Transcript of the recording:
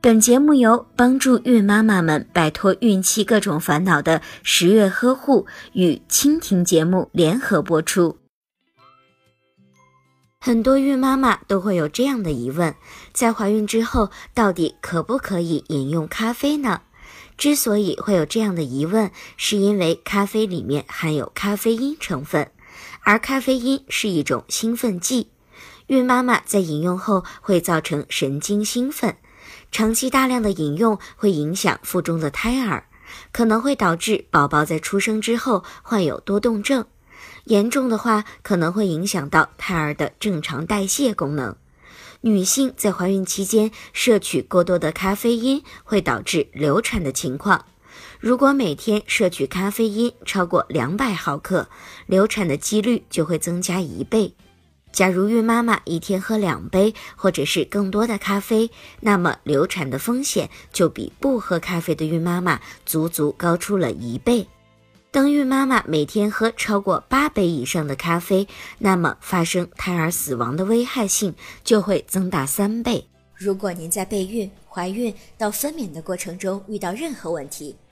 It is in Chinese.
本节目由帮助孕妈妈们摆脱孕期各种烦恼的十月呵护与蜻蜓节目联合播出。很多孕妈妈都会有这样的疑问：在怀孕之后，到底可不可以饮用咖啡呢？之所以会有这样的疑问，是因为咖啡里面含有咖啡因成分，而咖啡因是一种兴奋剂，孕妈妈在饮用后会造成神经兴奋。长期大量的饮用会影响腹中的胎儿，可能会导致宝宝在出生之后患有多动症，严重的话可能会影响到胎儿的正常代谢功能。女性在怀孕期间摄取过多的咖啡因会导致流产的情况。如果每天摄取咖啡因超过两百毫克，流产的几率就会增加一倍。假如孕妈妈一天喝两杯或者是更多的咖啡，那么流产的风险就比不喝咖啡的孕妈妈足足高出了一倍。当孕妈妈每天喝超过八杯以上的咖啡，那么发生胎儿死亡的危害性就会增大三倍。如果您在备孕、怀孕到分娩的过程中遇到任何问题，